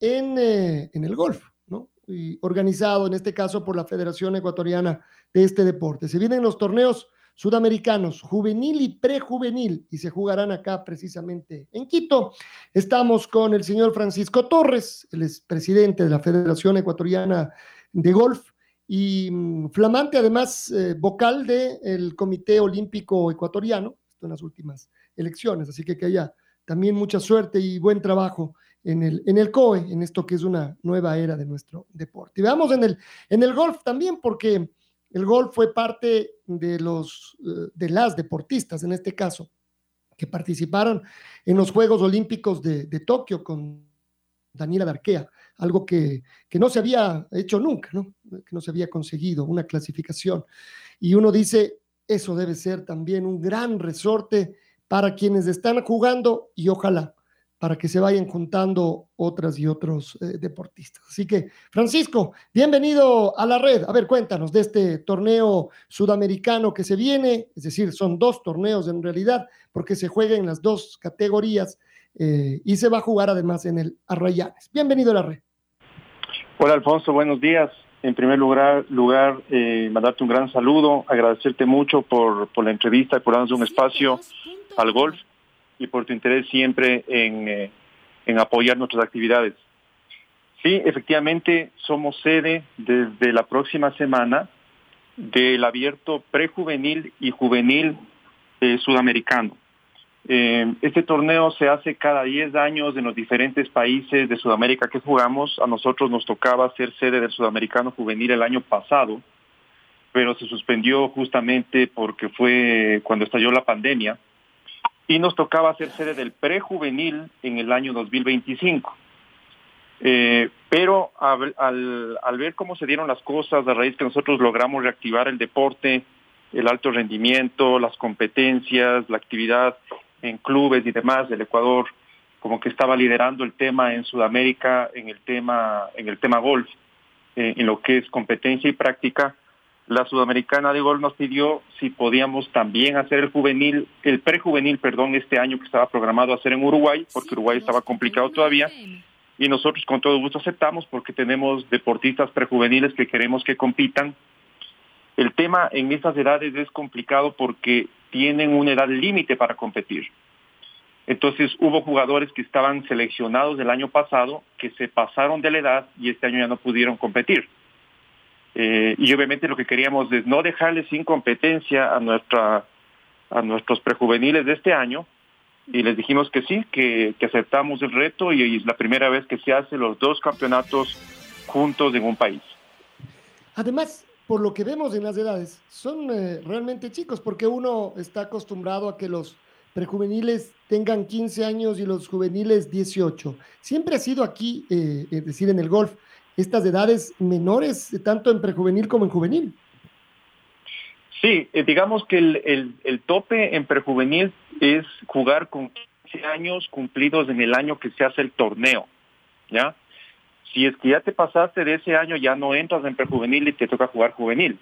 eh, en, el golf, ¿no? Y organizado en este caso por la Federación Ecuatoriana de este deporte. Se vienen los torneos sudamericanos, juvenil y prejuvenil, y se jugarán acá precisamente en Quito. Estamos con el señor Francisco Torres, el es presidente de la Federación Ecuatoriana de Golf y mm, flamante además eh, vocal del Comité Olímpico Ecuatoriano, esto en las últimas elecciones, así que que haya también mucha suerte y buen trabajo en el, en el COE, en esto que es una nueva era de nuestro deporte. Y veamos en el, en el golf también, porque el golf fue parte de, los, eh, de las deportistas, en este caso, que participaron en los Juegos Olímpicos de, Tokio con Daniela Darquea, algo que, que, no se había hecho nunca, ¿no? que no se había conseguido, una clasificación. Y uno dice, eso debe ser también un gran resorte para quienes están jugando y ojalá para que se vayan juntando otras y otros eh, deportistas. Así que, Francisco, bienvenido a la red. A ver, cuéntanos de este torneo sudamericano que se viene, es decir, son dos torneos en realidad, porque se juega en las dos categorías eh, y se va a jugar además en el Arrayanes. Bienvenido a la red. Hola, Alfonso, buenos días. En primer lugar, lugar eh, mandarte un gran saludo, agradecerte mucho por, por la entrevista y por darnos un espacio al golf y por tu interés siempre eh, en, apoyar nuestras actividades. Sí, efectivamente, somos sede desde la próxima semana del abierto prejuvenil y juvenil eh, sudamericano. Eh, este torneo se hace cada 10 años en los diferentes países de Sudamérica que jugamos. A nosotros nos tocaba ser sede del sudamericano juvenil el año pasado, pero se suspendió justamente porque fue cuando estalló la pandemia y nos tocaba hacer sede del prejuvenil en el año 2025. Eh, pero al, ver cómo se dieron las cosas, a raíz que nosotros logramos reactivar el deporte, el alto rendimiento, las competencias, la actividad en clubes y demás del Ecuador, como que estaba liderando el tema en Sudamérica, en el tema, en el tema golf, eh, en lo que es competencia y práctica, la sudamericana de gol nos pidió si podíamos también hacer el juvenil, el prejuvenil, perdón, este año que estaba programado hacer en Uruguay, porque Uruguay estaba complicado todavía, y nosotros con todo gusto aceptamos porque tenemos deportistas prejuveniles que queremos que compitan. El tema en estas edades es complicado porque tienen una edad límite para competir. Entonces hubo jugadores que estaban seleccionados el año pasado que se pasaron de la edad y este año ya no pudieron competir. Eh, y obviamente lo que queríamos es no dejarle sin competencia a nuestra a nuestros prejuveniles de este año y les dijimos que sí, que, aceptamos el reto y, es la primera vez que se hace los dos campeonatos juntos en un país. Además, por lo que vemos en las edades, son eh, realmente chicos, porque uno está acostumbrado a que los prejuveniles tengan 15 años y los juveniles 18. Siempre ha sido aquí, eh, es decir, en el golf, estas edades menores, tanto en prejuvenil como en juvenil. Sí, eh, digamos que el, el, tope en prejuvenil es jugar con 15 años cumplidos en el año que se hace el torneo, ¿ya? Si es que ya te pasaste de ese año, ya no entras en prejuvenil y te toca jugar juvenil.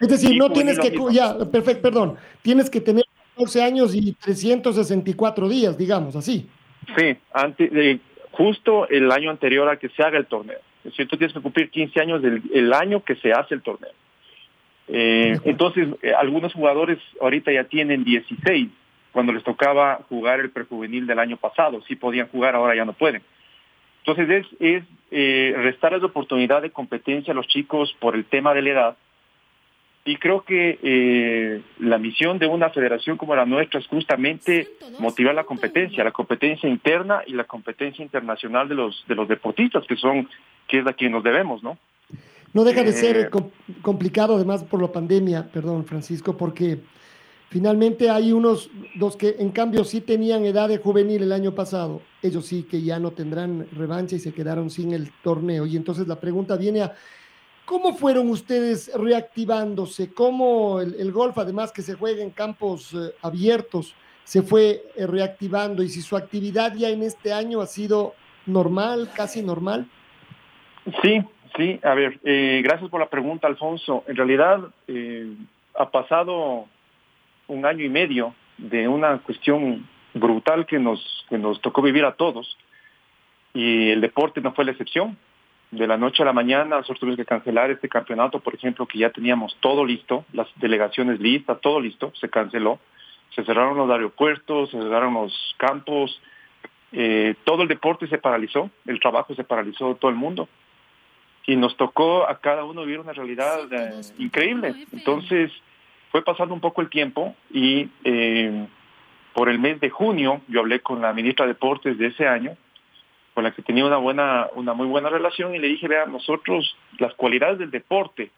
Es decir, no tienes que, ya, perfecto, perdón, tienes que tener 14 años y 364 días, digamos, así. Sí, antes, eh, justo el año anterior a que se haga el torneo. Es cierto, tienes que cumplir 15 años del el año que se hace el torneo. Eh, entonces, eh, algunos jugadores ahorita ya tienen 16, cuando les tocaba jugar el prejuvenil del año pasado. Sí podían jugar, ahora ya no pueden. Entonces, es, es eh, restar la oportunidad de competencia a los chicos por el tema de la edad Y creo que eh, la misión de una federación como la nuestra es justamente motivar la competencia, la competencia interna y la competencia internacional de los de los deportistas, que son que es a quien nos debemos, ¿no? No deja de ser eh, complicado, además por la pandemia, perdón, Francisco, porque finalmente hay unos dos que en cambio sí tenían edad de juvenil el año pasado, ellos sí que ya no tendrán revancha y se quedaron sin el torneo. Y entonces la pregunta viene a ¿Cómo fueron ustedes reactivándose? ¿Cómo el, golf, además que se juega en campos eh, abiertos, se fue eh, reactivando? Y si su actividad ya en este año ha sido normal, casi normal. Sí, sí. A ver, eh, gracias por la pregunta, Alfonso. En realidad ha pasado un año y medio de una cuestión brutal que nos, que nos tocó vivir a todos y el deporte no fue la excepción de la noche a la mañana nosotros tuvimos que cancelar este campeonato, por ejemplo, que ya teníamos todo listo, las delegaciones listas, todo listo, se canceló. Se cerraron los aeropuertos, se cerraron los campos, eh, todo el deporte se paralizó, el trabajo se paralizó todo el mundo. Y nos tocó a cada uno vivir una realidad eh, increíble. Entonces, fue pasando un poco el tiempo y eh, por el mes de junio yo hablé con la ministra de Deportes de ese año con la que tenía una buena, una muy buena relación y le dije, vea, nosotros las cualidades del deporte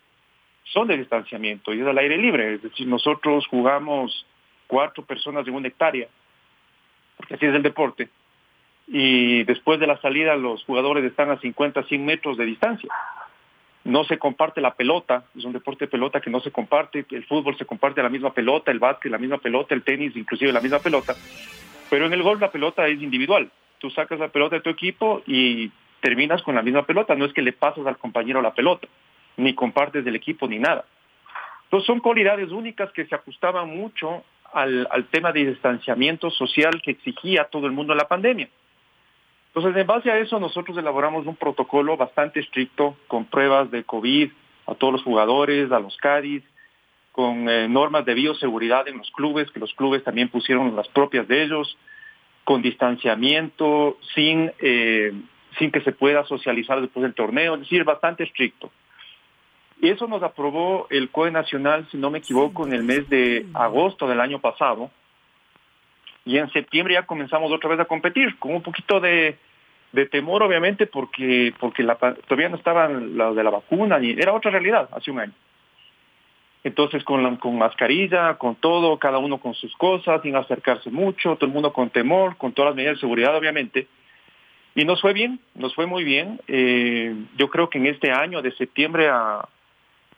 son de distanciamiento y es al aire libre, es decir, nosotros jugamos cuatro personas en una hectárea, porque así es el deporte, y después de la salida los jugadores están a 50, 100 metros de distancia. No se comparte la pelota, es un deporte de pelota que no se comparte, el fútbol se comparte la misma pelota, el básquet la misma pelota, el tenis inclusive la misma pelota, pero en el golf la pelota es individual, tú sacas la pelota de tu equipo y terminas con la misma pelota, no es que le pasas al compañero la pelota, ni compartes del equipo ni nada. Entonces son cualidades únicas que se ajustaban mucho al, tema de distanciamiento social que exigía todo el mundo en la pandemia. Entonces, en base a eso, nosotros elaboramos un protocolo bastante estricto con pruebas de COVID a todos los jugadores, a los Cádiz, con eh, normas de bioseguridad en los clubes, que los clubes también pusieron las propias de ellos, con distanciamiento, sin, eh, sin que se pueda socializar después del torneo, es decir, bastante estricto. Y eso nos aprobó el COE Nacional, si no me equivoco, en el mes de agosto del año pasado. Y en septiembre ya comenzamos otra vez a competir, con un poquito de, temor, obviamente, porque, porque todavía no estaban la de la vacuna, ni era otra realidad hace un año. Entonces con, con mascarilla, con todo, cada uno con sus cosas, sin acercarse mucho, todo el mundo con temor, con todas las medidas de seguridad obviamente. Y nos fue bien, nos fue muy bien. Eh, yo creo que en este año, de septiembre a,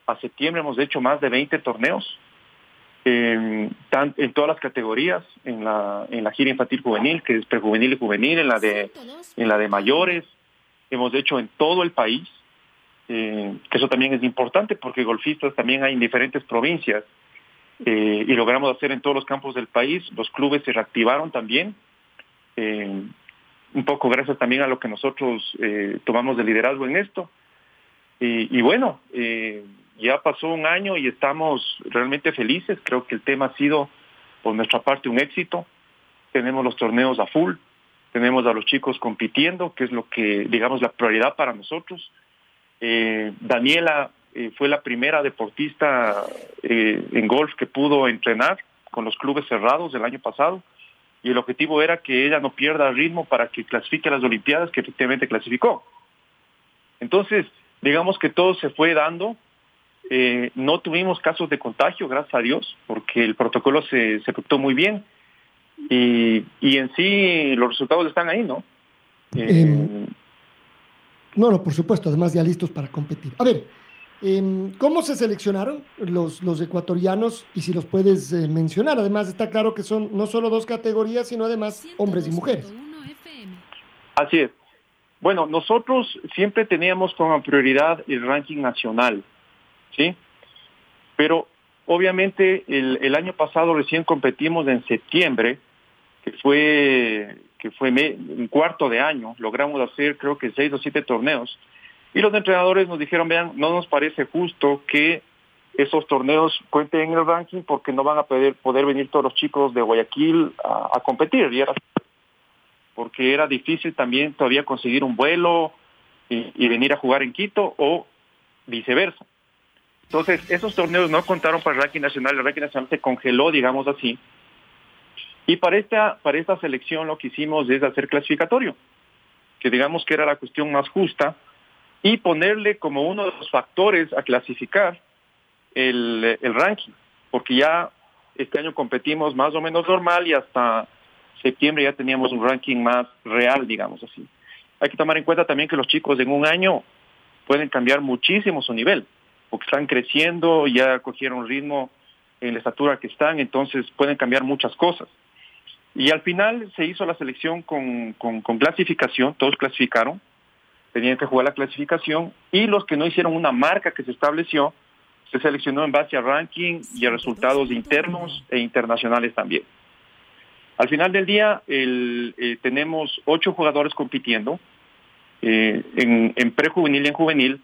a septiembre, hemos hecho más de 20 torneos en todas las categorías, en la, en la gira infantil juvenil, que es prejuvenil y juvenil, en la de, en la de mayores. Hemos hecho en todo el país. Eh, que eso también es importante porque golfistas también hay en diferentes provincias eh, y logramos hacer en todos los campos del país. Los clubes se reactivaron también, eh, un poco gracias también a lo que nosotros tomamos de liderazgo en esto. Y, y bueno, ya pasó un año y estamos realmente felices. Creo que el tema ha sido por nuestra parte un éxito. Tenemos los torneos a full, tenemos a los chicos compitiendo, que es lo que, digamos, la prioridad para nosotros eh, Daniela eh, fue la primera deportista eh, en golf que pudo entrenar con los clubes cerrados el año pasado y el objetivo era que ella no pierda ritmo para que clasifique a las Olimpiadas, que efectivamente clasificó. Entonces, digamos que todo se fue dando. No tuvimos casos de contagio, gracias a Dios, porque el protocolo se, se efectuó muy bien. Y, y, en sí los resultados están ahí, ¿no? Em, no, no, por supuesto, además ya listos para competir. A ver, em, ¿cómo se seleccionaron los, los ecuatorianos? Y si los puedes eh, mencionar, además está claro que son no solo dos categorías, sino además hombres y mujeres. Así es. Bueno, nosotros siempre teníamos como prioridad el ranking nacional, ¿sí? Pero obviamente el, año pasado recién competimos en septiembre, que fue que fue un cuarto de año, logramos hacer creo que seis o siete torneos. Y los entrenadores nos dijeron, vean, no nos parece justo que esos torneos cuenten en el ranking porque no van a poder, poder venir todos los chicos de Guayaquil a, competir. Y porque era difícil también todavía conseguir un vuelo y, venir a jugar en Quito o viceversa. Entonces, esos torneos no contaron para el ranking nacional, el ranking nacional se congeló, digamos así. Y para esta, para esta selección lo que hicimos es hacer clasificatorio, que digamos que era la cuestión más justa, y ponerle como uno de los factores a clasificar el, el ranking, porque ya este año competimos más o menos normal y hasta septiembre ya teníamos un ranking más real, digamos así. Hay que tomar en cuenta también que los chicos en un año pueden cambiar muchísimo su nivel, porque están creciendo, ya cogieron ritmo en la estatura que están, entonces pueden cambiar muchas cosas. Y al final se hizo la selección con, con, con clasificación, todos clasificaron, tenían que jugar la clasificación, y los que no hicieron una marca que se estableció, se seleccionó en base a ranking y a resultados internos e internacionales también. Al final del día el, eh, tenemos ocho jugadores compitiendo eh, en, en prejuvenil y en juvenil.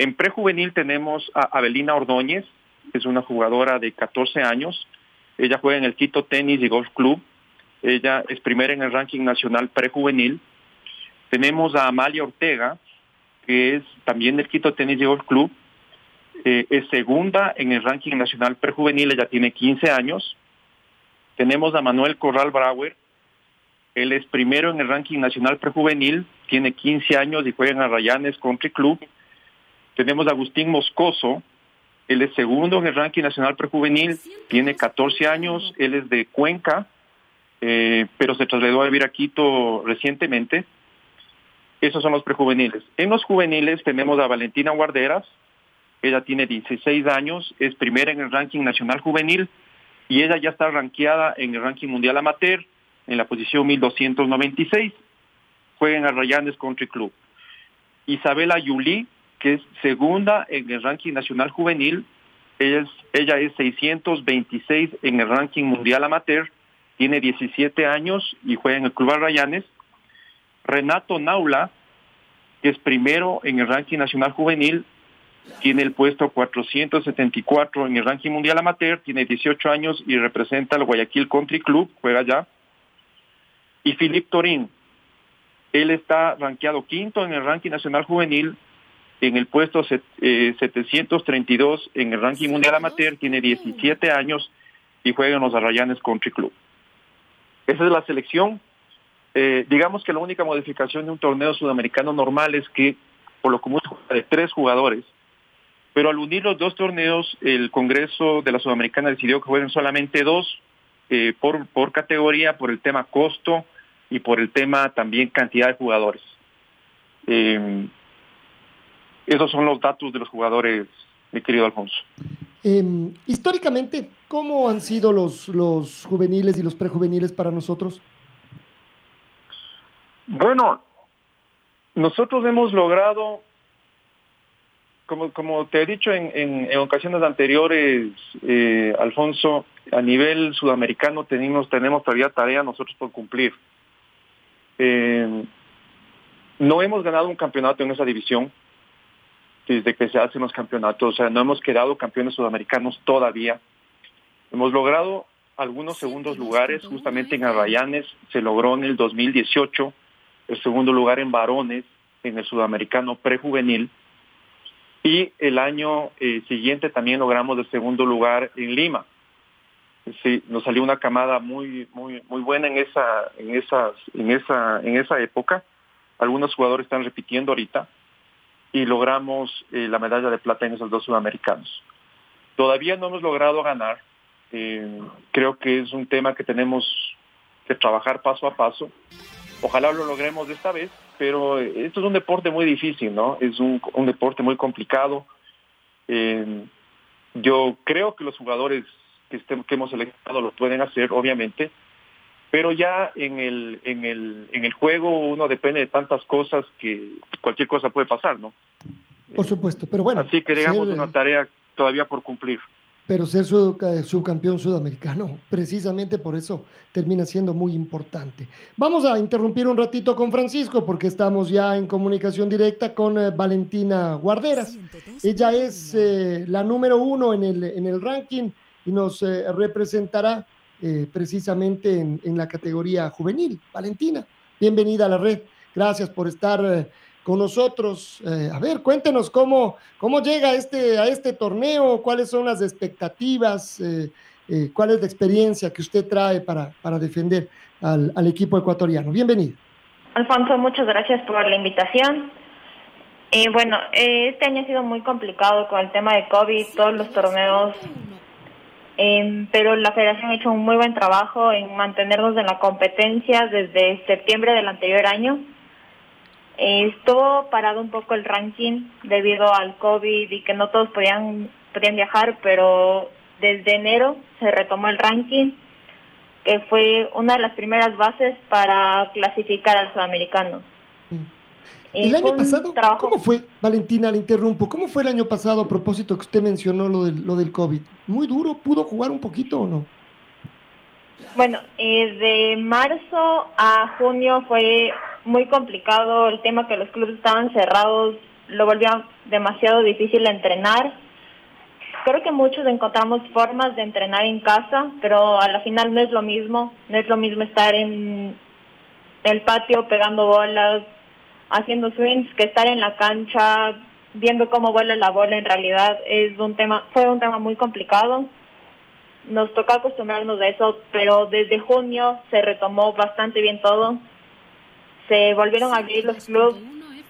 En prejuvenil tenemos a Abelina Ordóñez, que es una jugadora de 14 años. Ella juega en el Quito Tenis y Golf Club. Ella es primera en el ranking nacional prejuvenil. Tenemos a Amalia Ortega, que es también del Quito Tenis y Golf Club. Eh, es segunda en el ranking nacional prejuvenil, ella tiene 15 años. Tenemos a Manuel Corral Brauer, él es primero en el ranking nacional prejuvenil, tiene 15 años y juega en Arrayanes Country Club. Tenemos a Agustín Moscoso, él es segundo en el ranking nacional prejuvenil, tiene 14 años, él es de Cuenca, eh, pero se trasladó a vivir a Quito recientemente. Esos son los prejuveniles. En los juveniles tenemos a Valentina Guarderas, ella tiene 16 años, es primera en el ranking nacional juvenil y ella ya está rankeada en el ranking mundial amateur en la posición 1296. Juega en Arrayanes Country Club. Isabela Yuli, que es segunda en el ranking nacional juvenil, ella es, ella es 626 en el ranking mundial amateur, tiene 17 años y juega en el Club Arrayanes. Renato Naula, que es primero en el ranking nacional juvenil, tiene el puesto 474 en el ranking mundial amateur, tiene 18 años y representa al Guayaquil Country Club, juega allá. Y Philippe Torín, él está rankeado quinto en el ranking nacional juvenil, en el puesto eh, 732 en el ranking mundial amateur, tiene 17 años y juega en los Arrayanes Country Club. Esa es la selección. Eh, digamos que la única modificación de un torneo sudamericano normal es que por lo común de tres jugadores, pero al unir los dos torneos, el Congreso de la Sudamericana decidió que jueguen solamente dos eh, por, por categoría, por el tema costo y por el tema también cantidad de jugadores. Eh, esos son los datos de los jugadores, mi querido Alfonso. Eh, históricamente, ¿cómo han sido los, los juveniles y los prejuveniles para nosotros? Bueno, nosotros hemos logrado como, como te he dicho en, en, en ocasiones anteriores, eh, Alfonso, a nivel sudamericano tenemos, tenemos todavía tarea nosotros por cumplir. Eh, no hemos ganado un campeonato en esa división desde que se hacen los campeonatos, o sea, no hemos quedado campeones sudamericanos todavía. Hemos logrado algunos segundos lugares, justamente en Arrayanes se logró en el 2018 el segundo lugar en varones en el sudamericano prejuvenil y el año eh, siguiente también logramos el segundo lugar en Lima. Sí, nos salió una camada muy muy muy buena en esa en esas en esa en esa época. Algunos jugadores están repitiendo ahorita y logramos eh, la medalla de plata en esos dos sudamericanos. Todavía no hemos logrado ganar. Eh, creo que es un tema que tenemos que trabajar paso a paso. Ojalá lo logremos esta vez, pero esto es un deporte muy difícil, ¿no? Es un, deporte muy complicado. Eh, yo creo que los jugadores que, que hemos seleccionado lo pueden hacer, obviamente, pero ya en el, en el, en el juego uno depende de tantas cosas que cualquier cosa puede pasar, ¿no? Por supuesto, pero bueno. Así que digamos ser, una tarea todavía por cumplir pero ser subcampeón sudamericano, precisamente por eso termina siendo muy importante. Vamos a interrumpir un ratito con Francisco porque estamos ya en comunicación directa con eh, Valentina Guarderas. Ella es eh, la número uno en el, en el ranking y nos eh, representará eh, precisamente en, la categoría juvenil. Valentina, bienvenida a la red. Gracias por estar con nosotros. Eh, a ver, cuéntenos cómo, cómo llega este, a este torneo, cuáles son las expectativas, eh, eh, cuál es la experiencia que usted trae para, para defender al, al equipo ecuatoriano. Bienvenido. Alfonso, muchas gracias por la invitación. Eh, bueno, eh, este año ha sido muy complicado con el tema de COVID, todos los torneos, eh, pero la federación ha hecho un muy buen trabajo en mantenernos en la competencia desde septiembre del anterior año. Estuvo parado un poco el ranking debido al COVID y que no todos podían, podían viajar, pero desde enero se retomó el ranking, que fue una de las primeras bases para clasificar al sudamericano. El año pasado, trabajo- ¿cómo fue, Valentina, le interrumpo, cómo fue el año pasado a propósito que usted mencionó lo del, lo del COVID? ¿Muy duro? ¿Pudo jugar un poquito o no? Bueno, eh, de marzo a junio fue muy complicado el tema que los clubes estaban cerrados, lo volvió demasiado difícil entrenar. Creo que muchos encontramos formas de entrenar en casa, pero a la final no es lo mismo, no es lo mismo estar en el patio pegando bolas, haciendo swings, que estar en la cancha viendo cómo vuela la bola en realidad es un tema, fue un tema muy complicado nos tocó acostumbrarnos a eso, pero desde junio se retomó bastante bien todo. Se volvieron a abrir los clubes.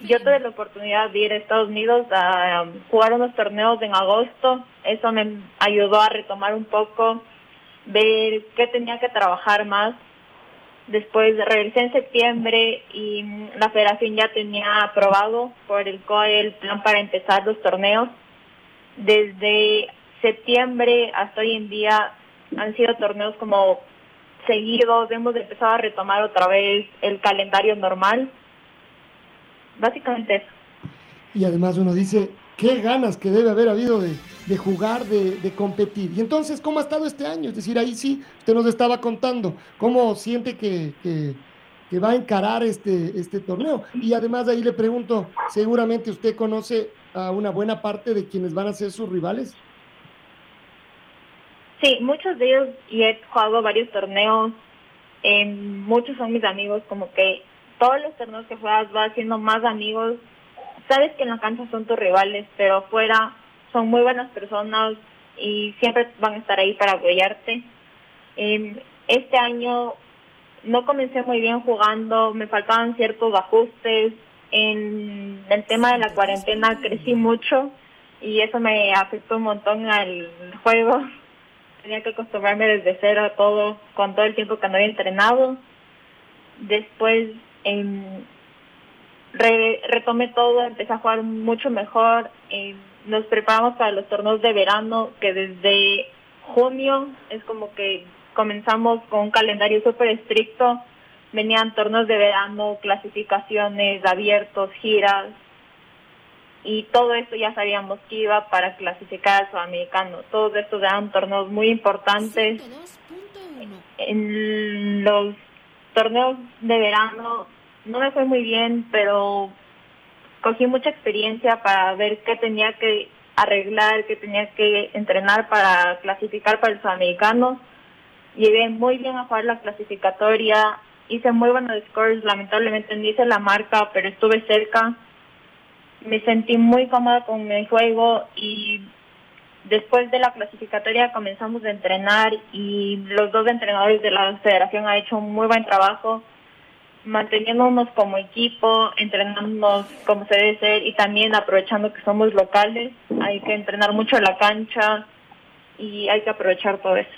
Yo tuve la oportunidad de ir a Estados Unidos a um, jugar unos torneos en agosto. Eso me ayudó a retomar un poco, ver qué tenía que trabajar más. Después regresé en septiembre y la federación ya tenía aprobado por el COE el plan para empezar los torneos. Desde septiembre hasta hoy en día han sido torneos como seguidos, hemos empezado a retomar otra vez el calendario normal. Básicamente eso. Y además uno dice, qué ganas que debe haber habido de, de jugar, de, competir. Y entonces, ¿cómo ha estado este año? Es decir, ahí sí, usted nos estaba contando cómo siente que, que, va a encarar este, este torneo. Y además ahí le pregunto, seguramente usted conoce a una buena parte de quienes van a ser sus rivales. Sí, muchos de ellos y he jugado varios torneos. eh, muchos son mis amigos, como que todos los torneos que juegas vas haciendo más amigos. Sabes que en la cancha son tus rivales, pero afuera son muy buenas personas y siempre van a estar ahí para apoyarte. Eh, este año no comencé muy bien jugando, me faltaban ciertos ajustes. En el tema de la cuarentena crecí mucho y eso me afectó un montón al juego. Tenía que acostumbrarme desde cero a todo, con todo el tiempo que no había entrenado. Después em, re- retomé todo, empecé a jugar mucho mejor. nos preparamos para los torneos de verano, que desde junio es como que comenzamos con un calendario súper estricto. Venían torneos de verano, clasificaciones, abiertos, giras, y todo esto ya sabíamos que iba para clasificar al sudamericano. Todos estos eran torneos muy importantes. En los torneos de verano no me fue muy bien, pero cogí mucha experiencia para ver qué tenía que arreglar, qué tenía que entrenar para clasificar para el sudamericano. Llegué muy bien a jugar la clasificatoria, hice muy buenos scores, lamentablemente no hice la marca, pero estuve cerca me sentí muy cómoda con mi juego y después de la clasificatoria comenzamos a entrenar y los dos entrenadores de la federación han hecho un muy buen trabajo manteniéndonos como equipo, entrenándonos como se debe ser y también aprovechando que somos locales, hay que entrenar mucho la cancha y hay que aprovechar todo eso.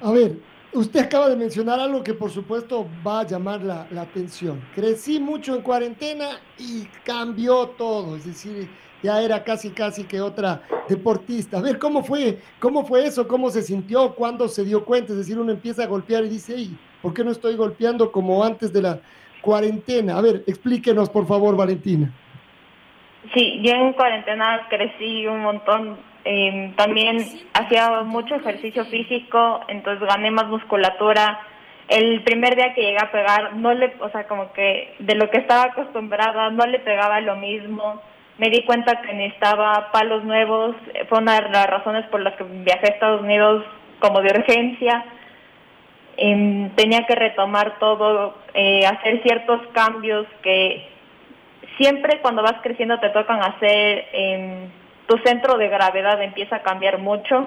A ver, usted acaba de mencionar algo que por supuesto va a llamar la, la atención. Crecí mucho en cuarentena y cambió todo, es decir, ya era casi casi que otra deportista. A ver, ¿cómo fue? ¿Cómo fue eso? ¿Cómo se sintió? ¿Cuándo se dio cuenta? Es decir, uno empieza a golpear y dice, "Ey, ¿por qué no estoy golpeando como antes de la cuarentena? A ver, explíquenos por favor, Valentina. Sí, yo en cuarentena crecí un montón. Eh, también hacía mucho ejercicio físico, entonces gané más musculatura. El primer día que llegué a pegar, no le, o sea, como que de lo que estaba acostumbrada, no le pegaba lo mismo. Me di cuenta que necesitaba palos nuevos. Fue una de las razones por las que viajé a Estados Unidos como de urgencia. Em, tenía que retomar todo, eh, hacer ciertos cambios que siempre cuando vas creciendo te tocan hacer, em, tu centro de gravedad empieza a cambiar mucho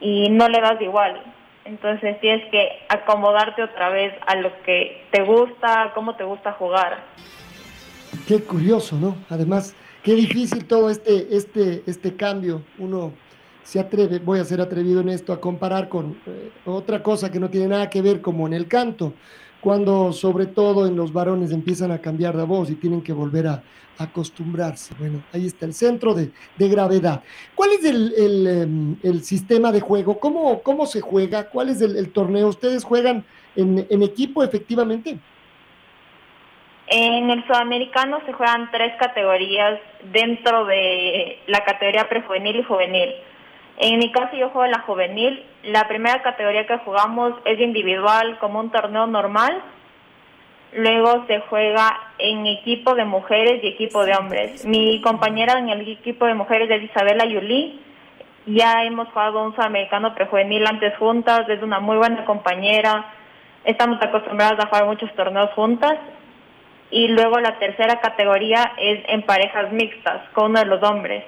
y no le das igual. Entonces tienes que acomodarte otra vez a lo que te gusta, cómo te gusta jugar. Qué curioso, ¿no? Además, qué difícil todo este, este, este cambio. Uno se atreve, voy a ser atrevido en esto, a comparar con eh, otra cosa que no tiene nada que ver como en el canto, cuando sobre todo en los varones empiezan a cambiar de voz y tienen que volver a, acostumbrarse. Bueno, ahí está el centro de, gravedad. ¿Cuál es em, el, sistema de juego? ¿Cómo, ¿Cómo se juega? ¿Cuál es el, torneo? ¿Ustedes juegan en, en equipo efectivamente? En el sudamericano se juegan tres categorías dentro de la categoría prejuvenil y juvenil. En mi caso yo juego en la juvenil. La primera categoría que jugamos es individual como un torneo normal. Luego se juega en equipo de mujeres y equipo de hombres. Mi compañera en el equipo de mujeres es Isabela Yuli. Ya hemos jugado un sudamericano prejuvenil antes juntas, es una muy buena compañera. Estamos acostumbradas a jugar muchos torneos juntas. Y luego la tercera categoría es en parejas mixtas con uno de los hombres.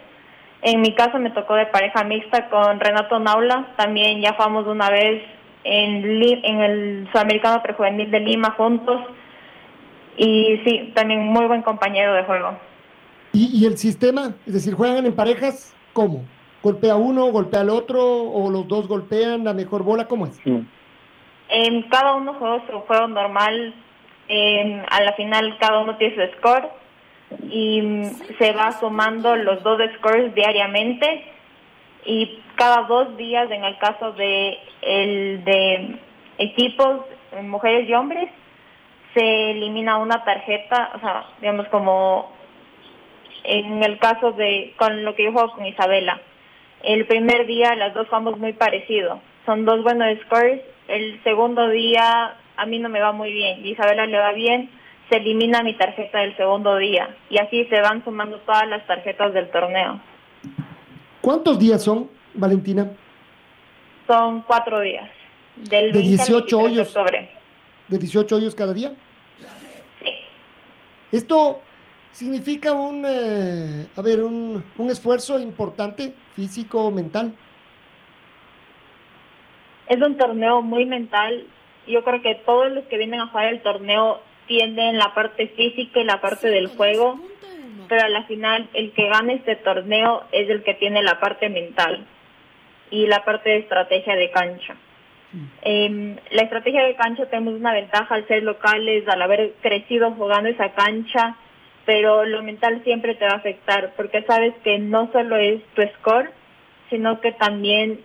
En mi caso me tocó de pareja mixta con Renato Naula, también ya jugamos una vez en, en el Sudamericano Prejuvenil de Lima juntos y sí, también muy buen compañero de juego. ¿Y, el sistema? Es decir, ¿juegan en parejas? ¿Cómo? ¿Golpea uno, golpea al otro o los dos golpean la mejor bola? ¿Cómo es? En cada uno juega su juego normal. a la final cada uno tiene su score y se va sumando los dos scores diariamente y cada dos días en el caso de el de equipos mujeres y hombres se elimina una tarjeta o sea digamos como en el caso de con lo que yo juego con Isabela. El primer día las dos jugamos muy parecido. Son dos buenos scores. El segundo día a mí no me va muy bien y Isabela le va bien se elimina mi tarjeta del segundo día y así se van sumando todas las tarjetas del torneo. ¿Cuántos días son, Valentina? Son cuatro días. Del ¿De 18 hoyos? ¿De 18 hoyos cada día? Sí. Esto significa un, eh, a ver, un, un esfuerzo importante, físico, mental. Es un torneo muy mental. Yo creo que todos los que vienen a jugar el torneo tienen la parte física y la parte del juego, pero a la final el que gana este torneo es el que tiene la parte mental y la parte de estrategia de cancha. Eh, la estrategia de cancha tenemos una ventaja al ser locales, al haber crecido jugando esa cancha, pero lo mental siempre te va a afectar porque sabes que no solo es tu score, sino que también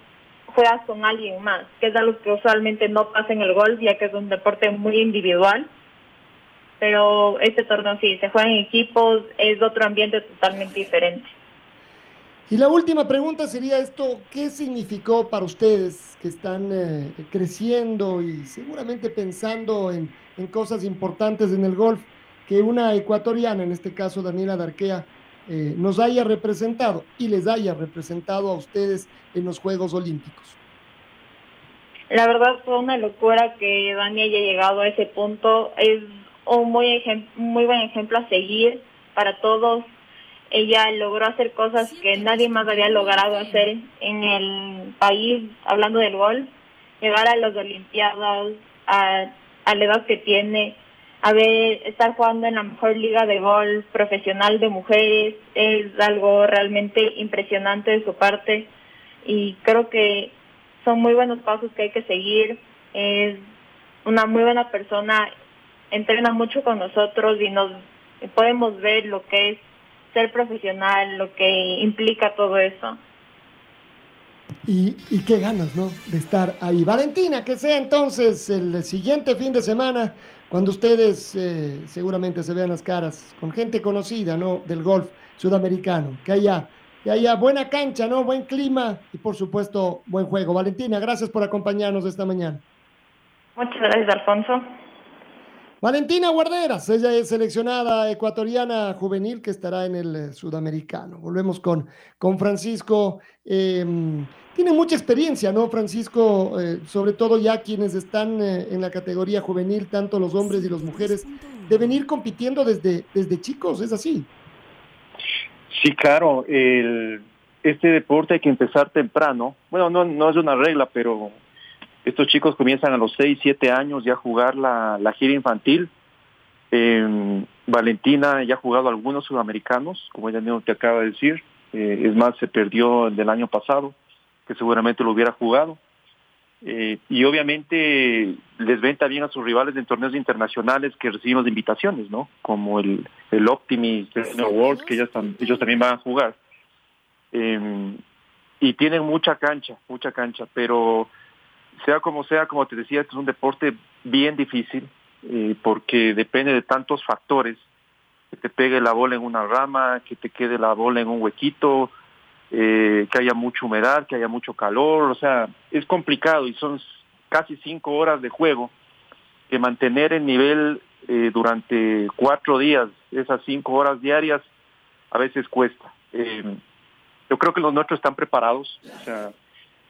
juegas con alguien más, que es algo que usualmente no pasa en el golf, ya que es un deporte muy individual pero este torneo sí, se juega en equipos, es otro ambiente totalmente diferente. Y la última pregunta sería esto, ¿qué significó para ustedes que están eh, creciendo y seguramente pensando en, cosas importantes en el golf, que una ecuatoriana, en este caso Daniela Darquea, eh, nos haya representado y les haya representado a ustedes en los Juegos Olímpicos? La verdad fue una locura que Dani haya llegado a ese punto. Es un muy, muy buen ejemplo a seguir para todos. Ella logró hacer cosas que nadie más había logrado hacer en el país, hablando del golf, llegar a las Olimpiadas, a, a la edad que tiene, a ver, estar jugando en la mejor liga de golf profesional de mujeres, es algo realmente impresionante de su parte y creo que son muy buenos pasos que hay que seguir. Es una muy buena persona entrena mucho con nosotros y nos podemos ver lo que es ser profesional, lo que implica todo eso. Y, qué ganas, ¿no? De estar ahí. Valentina, que sea entonces el siguiente fin de semana, cuando ustedes eh, seguramente se vean las caras con gente conocida, ¿no? Del golf sudamericano, que haya, que haya buena cancha, ¿no? Buen clima y por supuesto buen juego. Valentina, gracias por acompañarnos esta mañana. Muchas gracias, Alfonso. Valentina Guarderas, ella es seleccionada ecuatoriana juvenil que estará en el eh, sudamericano. Volvemos con, con Francisco. Em, tiene mucha experiencia, ¿no, Francisco? Eh, sobre todo ya quienes están eh, en la categoría juvenil, tanto los hombres y las mujeres, de venir compitiendo desde, desde chicos, ¿es así? Sí, claro, el, este deporte hay que empezar temprano. Bueno, no, no es una regla, pero estos chicos comienzan a los 6, 7 años ya a jugar la, la gira infantil. Eh, Valentina ya ha jugado algunos sudamericanos, como ella mismo te acaba de decir. Eh, es más, se perdió el del año pasado, que seguramente lo hubiera jugado. Eh, y obviamente les ven también a sus rivales en torneos internacionales que recibimos invitaciones, ¿no? Como el, el Optimist World, que ellos, ellos también van a jugar. Eh, y tienen mucha cancha, mucha cancha, pero sea como sea, como te decía, este es un deporte bien difícil eh, porque depende de tantos factores, que te pegue la bola en una rama, que te quede la bola en un huequito, eh, que haya mucha humedad, que haya mucho calor, o sea, es complicado y son casi cinco horas de juego que mantener el nivel eh, durante cuatro días, esas cinco horas diarias, a veces cuesta. Eh, yo creo que los nuestros están preparados,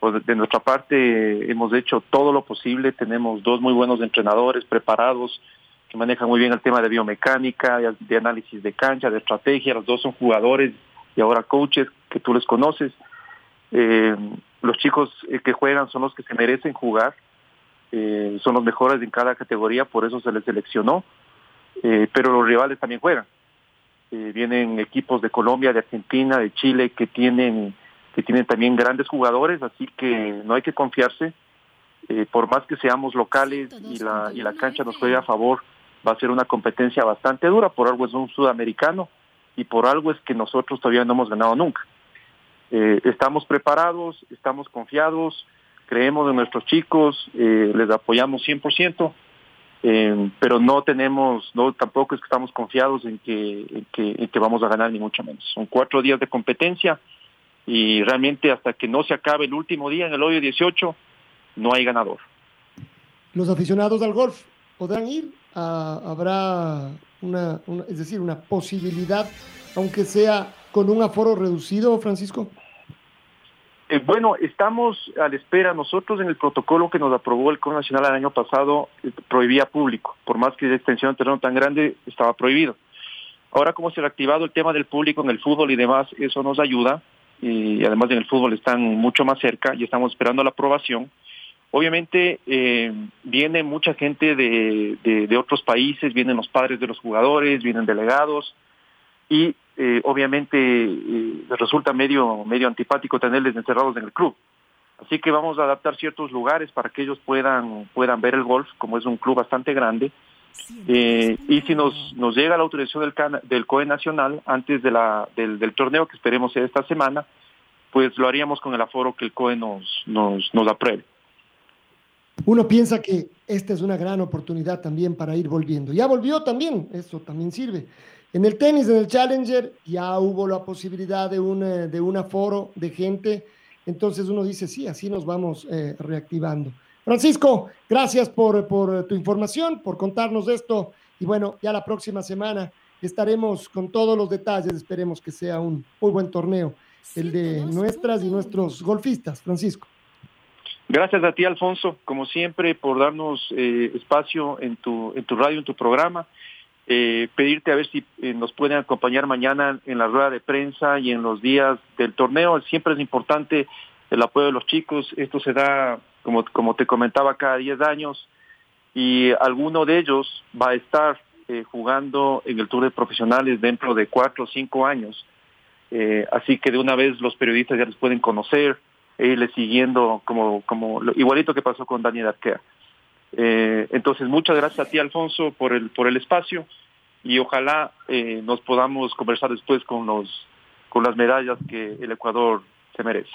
pues de nuestra parte hemos hecho todo lo posible, tenemos dos muy buenos entrenadores preparados que manejan muy bien el tema de biomecánica, de análisis de cancha, de estrategia, los dos son jugadores y ahora coaches que tú les conoces. Eh, los chicos eh, que juegan son los que se merecen jugar, eh, son los mejores en cada categoría, por eso se les seleccionó, pero los rivales también juegan. Vienen equipos de Colombia, de Argentina, de Chile que tienen que tienen también grandes jugadores, así que no hay que confiarse. Eh, por más que seamos locales y la, y la cancha nos juegue a favor, va a ser una competencia bastante dura, por algo es un sudamericano y por algo es que nosotros todavía no hemos ganado nunca. Eh, estamos preparados, estamos confiados, creemos en nuestros chicos, eh, les apoyamos 100%, eh, pero no tenemos, no tampoco es que estamos confiados en que, en que, en que vamos a ganar ni mucho menos. Son cuatro días de competencia y realmente hasta que no se acabe el último día en el hoyo 18, no hay ganador. Los aficionados al golf podrán ir, a, habrá una, una, es decir, una posibilidad, aunque sea con un aforo reducido, Francisco. Eh, bueno, estamos a la espera. Nosotros en el protocolo que nos aprobó el Código Nacional el año pasado eh, prohibía público. Por más que la extensión de terreno tan grande, estaba prohibido. Ahora como se ha reactivado el tema del público en el fútbol y demás, eso nos ayuda. Y además en el fútbol están mucho más cerca y estamos esperando la aprobación. Obviamente eh, viene mucha gente de, de, otros países, vienen los padres de los jugadores, vienen delegados y eh, obviamente eh, resulta medio, medio antipático tenerles encerrados en el club. Así que vamos a adaptar ciertos lugares para que ellos puedan, puedan ver el golf, como es un club bastante grande. Eh, y si nos, nos llega la autorización del, del COE Nacional antes de la, del, torneo, que esperemos sea esta semana, pues lo haríamos con el aforo que el COE nos, nos, nos apruebe. Uno piensa que esta es una gran oportunidad también para ir volviendo. Ya volvió también, eso también sirve. En el tenis, en el Challenger, ya hubo la posibilidad de un, de un aforo de gente. Entonces uno dice, sí, así nos vamos eh, reactivando. Francisco, gracias por, por tu información, por contarnos esto. Y bueno, ya la próxima semana estaremos con todos los detalles. Esperemos que sea un muy buen torneo, el de nuestras y nuestros golfistas. Francisco. Gracias a ti, Alfonso, como siempre, por darnos eh, espacio en tu, en tu radio, en tu programa. Eh, pedirte a ver si eh, nos pueden acompañar mañana en la rueda de prensa y en los días del torneo. Siempre es importante el apoyo de los chicos. Esto se da, como, como te comentaba, cada 10 años y alguno de ellos va a estar eh, jugando en el Tour de Profesionales dentro de 4 o 5 años. Eh, así que de una vez los periodistas ya les pueden conocer, e irles siguiendo como, como igualito que pasó con Daniel Arquea. Eh, entonces, muchas gracias a ti, Alfonso, por el, por el espacio y ojalá nos podamos conversar después con, los, con las medallas que el Ecuador se merece.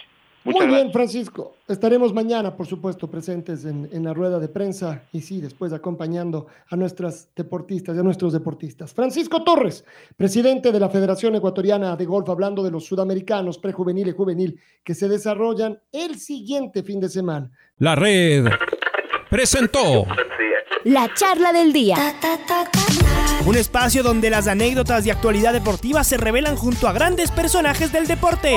Muchas Muy bien. Francisco. Estaremos mañana, por supuesto, presentes en, en, la rueda de prensa y sí, después acompañando a nuestras deportistas y a nuestros deportistas. Francisco Torres, presidente de la Federación Ecuatoriana de Golf, hablando de los sudamericanos prejuvenil y juvenil que se desarrollan el siguiente fin de semana. La red presentó la charla del día. Un espacio donde las anécdotas de actualidad deportiva se revelan junto a grandes personajes del deporte.